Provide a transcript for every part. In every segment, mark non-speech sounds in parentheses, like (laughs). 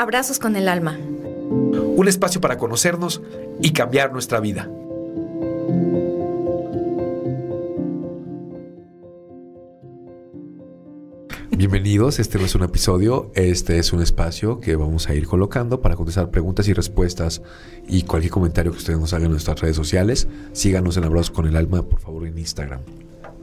Abrazos con el alma. Un espacio para conocernos y cambiar nuestra vida. Bienvenidos, este no es un episodio, este es un espacio que vamos a ir colocando para contestar preguntas y respuestas y cualquier comentario que ustedes nos hagan en nuestras redes sociales. Síganos en Abrazos con el Alma, por favor, en Instagram.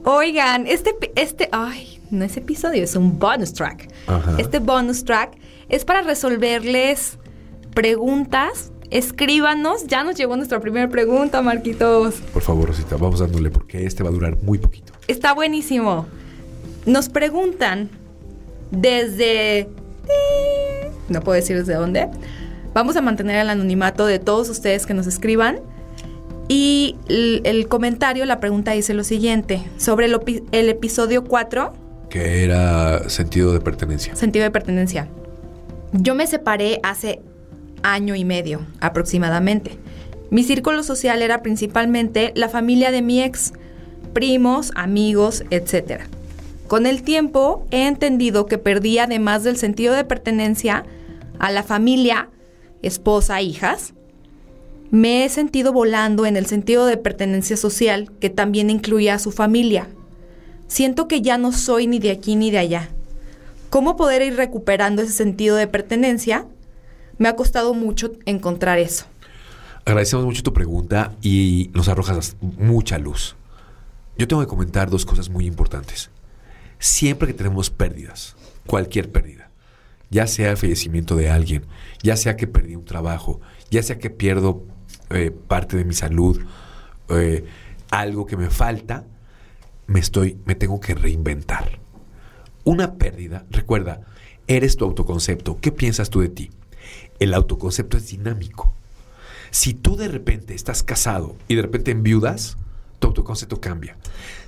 Oigan, este, este, ay, no es episodio, es un bonus track. Ajá. Este bonus track es para resolverles preguntas. Escríbanos, ya nos llegó nuestra primera pregunta, Marquitos. Por favor, Rosita, vamos dándole porque este va a durar muy poquito. Está buenísimo. Nos preguntan desde... No puedo decir desde dónde. Vamos a mantener el anonimato de todos ustedes que nos escriban. Y el, el comentario, la pregunta dice lo siguiente. Sobre el, el episodio 4, Que era sentido de pertenencia. sentido de pertenencia. Yo me separé hace año y medio aproximadamente. Mi círculo social era principalmente la familia de mi ex, primos, amigos, etc. Con el tiempo he entendido que perdí además del sentido de pertenencia a la familia, esposa, hijas, me he sentido volando en el sentido de pertenencia social que también incluía a su familia. Siento que ya no soy ni de aquí ni de allá. ¿Cómo poder ir recuperando ese sentido de pertenencia? Me ha costado mucho encontrar eso. Agradecemos mucho tu pregunta y nos arrojas mucha luz. Yo tengo que comentar dos cosas muy importantes. Siempre que tenemos pérdidas, cualquier pérdida, ya sea el fallecimiento de alguien, ya sea que perdí un trabajo, ya sea que pierdo eh, parte de mi salud, eh, algo que me falta, me estoy, me tengo que reinventar. Una pérdida, recuerda, eres tu autoconcepto. ¿Qué piensas tú de ti? El autoconcepto es dinámico. Si tú de repente estás casado y de repente enviudas, tu autoconcepto cambia.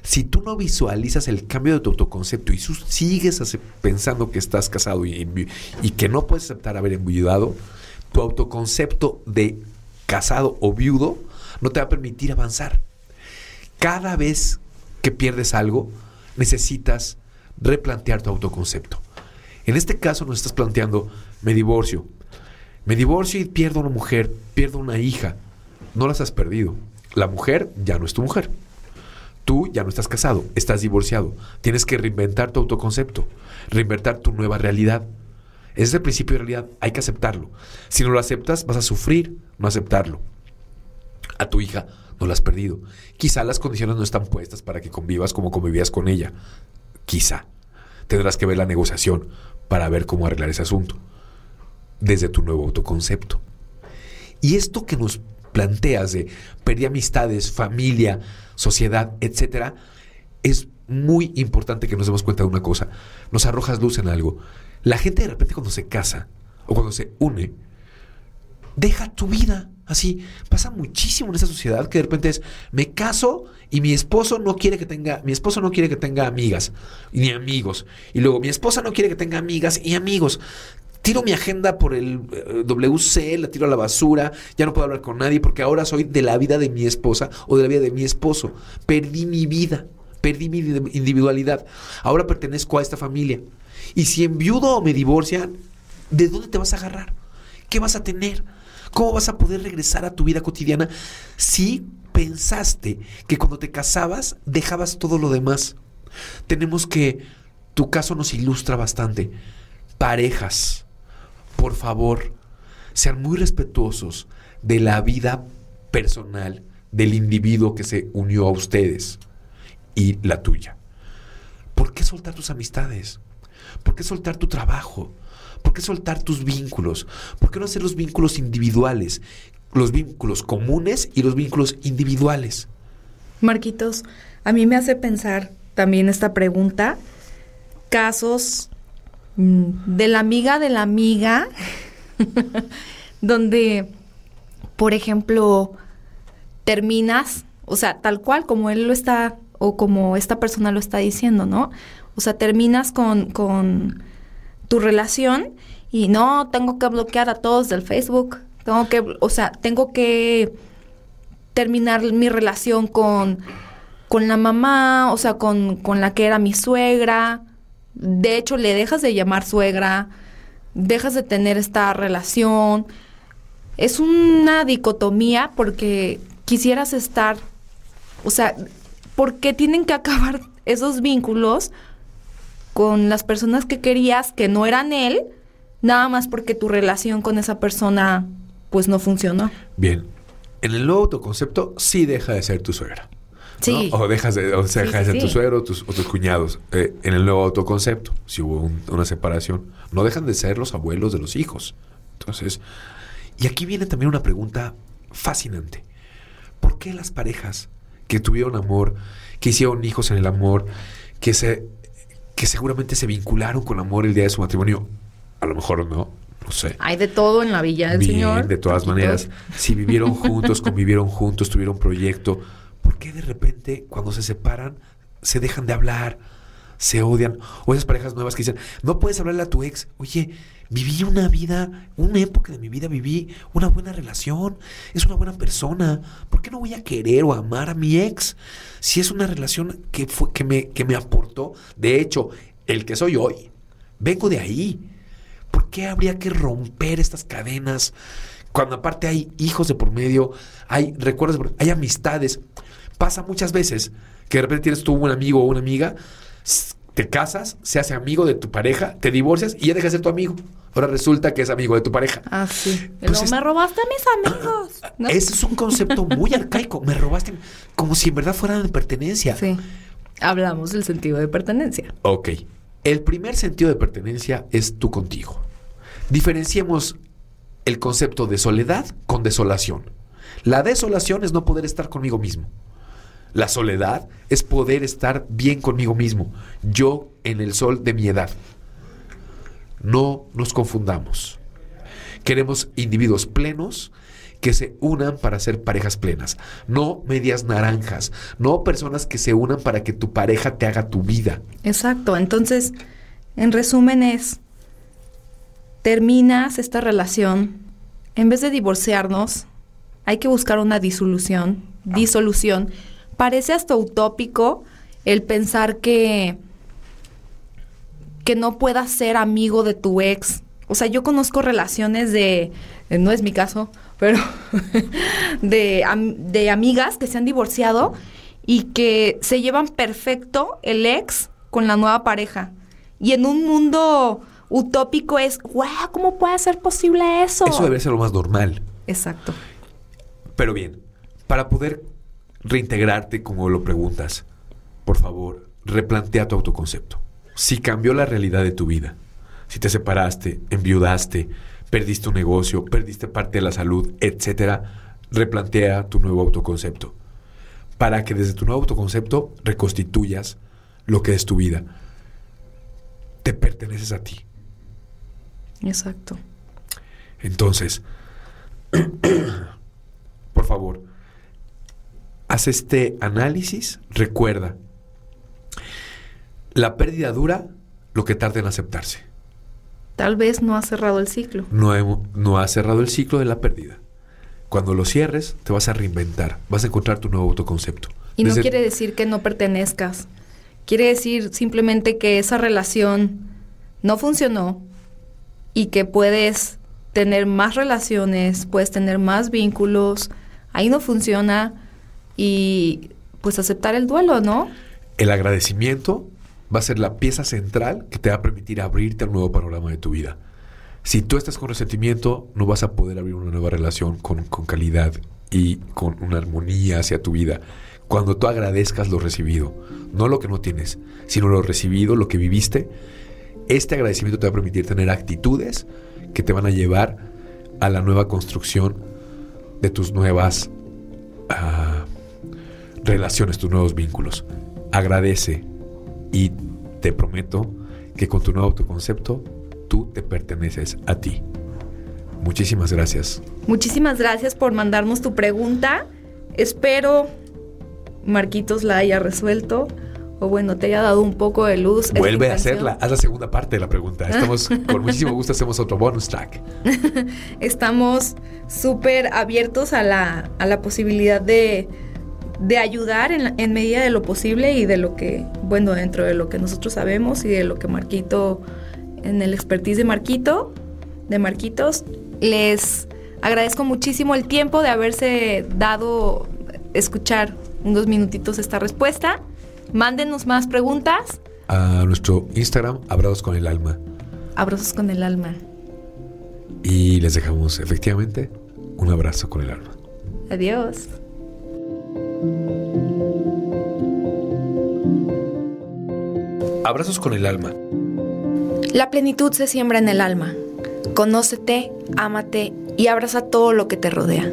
Si tú no visualizas el cambio de tu autoconcepto y sigues pensando que estás casado y, y que no puedes aceptar haber enviudado, tu autoconcepto de casado o viudo no te va a permitir avanzar. Cada vez que pierdes algo, necesitas replantear tu autoconcepto. En este caso nos estás planteando, me divorcio. Me divorcio y pierdo una mujer, pierdo una hija. No las has perdido. La mujer ya no es tu mujer. Tú ya no estás casado, estás divorciado. Tienes que reinventar tu autoconcepto, reinventar tu nueva realidad. Ese es el principio de realidad, hay que aceptarlo. Si no lo aceptas, vas a sufrir no aceptarlo. A tu hija no la has perdido. Quizá las condiciones no están puestas para que convivas como convivías con ella. Quizá. Tendrás que ver la negociación para ver cómo arreglar ese asunto. Desde tu nuevo autoconcepto. Y esto que nos planteas de perdí amistades, familia, sociedad, etcétera, es muy importante que nos demos cuenta de una cosa. Nos arrojas luz en algo. La gente de repente cuando se casa o cuando se une, deja tu vida. Así pasa muchísimo en esta sociedad que de repente es me caso y mi esposo no quiere que tenga mi esposo no quiere que tenga amigas ni amigos y luego mi esposa no quiere que tenga amigas y amigos. Tiro mi agenda por el eh, WC, la tiro a la basura, ya no puedo hablar con nadie porque ahora soy de la vida de mi esposa o de la vida de mi esposo. Perdí mi vida, perdí mi individualidad. Ahora pertenezco a esta familia. Y si enviudo o me divorcian, ¿de dónde te vas a agarrar? ¿Qué vas a tener? ¿Cómo vas a poder regresar a tu vida cotidiana si pensaste que cuando te casabas dejabas todo lo demás? Tenemos que, tu caso nos ilustra bastante. Parejas, por favor, sean muy respetuosos de la vida personal del individuo que se unió a ustedes y la tuya. ¿Por qué soltar tus amistades? ¿Por qué soltar tu trabajo? ¿Por qué soltar tus vínculos? ¿Por qué no hacer los vínculos individuales? Los vínculos comunes y los vínculos individuales. Marquitos, a mí me hace pensar también esta pregunta, casos mm, de la amiga de la amiga, (laughs) donde, por ejemplo, terminas, o sea, tal cual como él lo está, o como esta persona lo está diciendo, ¿no? O sea, terminas con, con tu relación y no, tengo que bloquear a todos del Facebook, tengo que, o sea, tengo que terminar mi relación con, con la mamá, o sea, con, con la que era mi suegra. De hecho, le dejas de llamar suegra. dejas de tener esta relación. Es una dicotomía porque quisieras estar, o sea, ¿por qué tienen que acabar (laughs) esos vínculos con las personas que querías que no eran él, nada más porque tu relación con esa persona pues no funcionó? Bien, en el nuevo autoconcepto sí deja de ser tu suegra. Sí. O dejas de, o deja de ser tu suegro o tus, cuñados. Eh, en el nuevo autoconcepto, si hubo una separación, no dejan de ser los abuelos de los hijos. Entonces, y aquí viene también una pregunta fascinante. ¿Por qué las parejas que tuvieron amor, que hicieron hijos en el amor, que se que seguramente se vincularon con amor el día de su matrimonio, a lo mejor no, no sé. Hay de todo en la villa del Bien, Señor. De todas maneras, si vivieron juntos, (laughs) convivieron juntos, tuvieron proyecto, ¿por qué de repente cuando se separan se dejan de hablar, se odian? O esas parejas nuevas que dicen, no puedes hablarle a tu ex, oye, viví una vida, una época de mi vida viví una buena relación, es una buena persona, ¿por qué no voy a querer o amar a mi ex? Si es una relación que, fue, que, me, que me aportó, de hecho, el que soy hoy, vengo de ahí. ¿Por qué habría que romper estas cadenas? Cuando aparte hay hijos de por medio, hay recuerdos, hay amistades. Pasa muchas veces que de repente tienes tú un amigo o una amiga, te casas, se hace amigo de tu pareja, te divorcias y ya deja de ser tu amigo. Ahora resulta que es amigo de tu pareja. Ah, sí. me robaste a mis amigos. (clears throat) Ese es un concepto muy arcaico. Me robaste como si en verdad fueran de pertenencia. Sí. Hablamos del sentido de pertenencia. Ok. El primer sentido de pertenencia es tú contigo. Diferenciemos el concepto de soledad con desolación. La desolación es no poder estar conmigo mismo. La soledad es poder estar bien conmigo mismo, yo en el sol de mi edad. No nos confundamos. Queremos individuos plenos que se unan para ser parejas plenas, no medias naranjas, no personas que se unan para que tu pareja te haga tu vida. Exacto, entonces, en resumen es, terminas esta relación, en vez de divorciarnos, hay que buscar una disolución, disolución. Parece hasta utópico el pensar que que no puedas ser amigo de tu ex. O sea, yo conozco relaciones de, eh, no es mi caso, pero (laughs) de, de amigas que se han divorciado y que se llevan perfecto el ex con la nueva pareja. Y en un mundo utópico es, wow, ¿cómo puede ser posible eso? Eso debe ser lo más normal. Exacto. Pero bien, para poder reintegrarte como lo preguntas, por favor, replantea tu autoconcepto si cambió la realidad de tu vida, si te separaste, enviudaste, perdiste un negocio, perdiste parte de la salud, etcétera, replantea tu nuevo autoconcepto. Para que desde tu nuevo autoconcepto reconstituyas lo que es tu vida. Te perteneces a ti. Exacto. Entonces, (clears throat) por favor, haz este análisis, recuerda la pérdida dura lo que tarda en aceptarse. Tal vez no ha cerrado el ciclo. No, no ha cerrado el ciclo de la pérdida. Cuando lo cierres, te vas a reinventar, vas a encontrar tu nuevo autoconcepto. Y no quiere decir que no pertenezcas. Quiere decir simplemente que esa relación no funcionó y que puedes tener más relaciones, puedes tener más vínculos, ahí no funciona y pues aceptar el duelo, ¿no? El agradecimiento va a ser la pieza central que te va a permitir abrirte al nuevo panorama de tu vida. Si tú estás con resentimiento, no vas a poder abrir una nueva relación con, calidad y con una armonía hacia tu vida. Cuando tú agradezcas lo recibido, no lo que no tienes, sino lo recibido, lo que viviste, este agradecimiento te va a permitir tener actitudes que te van a llevar a la nueva construcción de tus nuevas ah, relaciones, tus nuevos vínculos. Agradece, y te prometo que con tu nuevo autoconcepto tú te perteneces a ti. Muchísimas gracias. Muchísimas gracias por mandarnos tu pregunta. Espero Marquitos la haya resuelto o bueno, te haya dado un poco de luz. Vuelve a hacerla, haz la segunda parte de la pregunta. (laughs) Estamos, con muchísimo gusto hacemos otro bonus track. (laughs) Estamos súper abiertos a la, a la posibilidad de de ayudar en, medida de lo posible y de lo que, bueno, dentro de lo que nosotros sabemos y de lo que Marquito, en el expertise de Marquito, de Marquitos. Les agradezco muchísimo el tiempo de haberse dado escuchar unos minutitos esta respuesta. Mándenos más preguntas. A nuestro Instagram, Abrazos con el Alma. Abrazos con el alma. Y les dejamos efectivamente un abrazo con el alma. Adiós. Abrazos con el alma. La plenitud se siembra en el alma. Conócete, ámate y abraza todo lo que te rodea.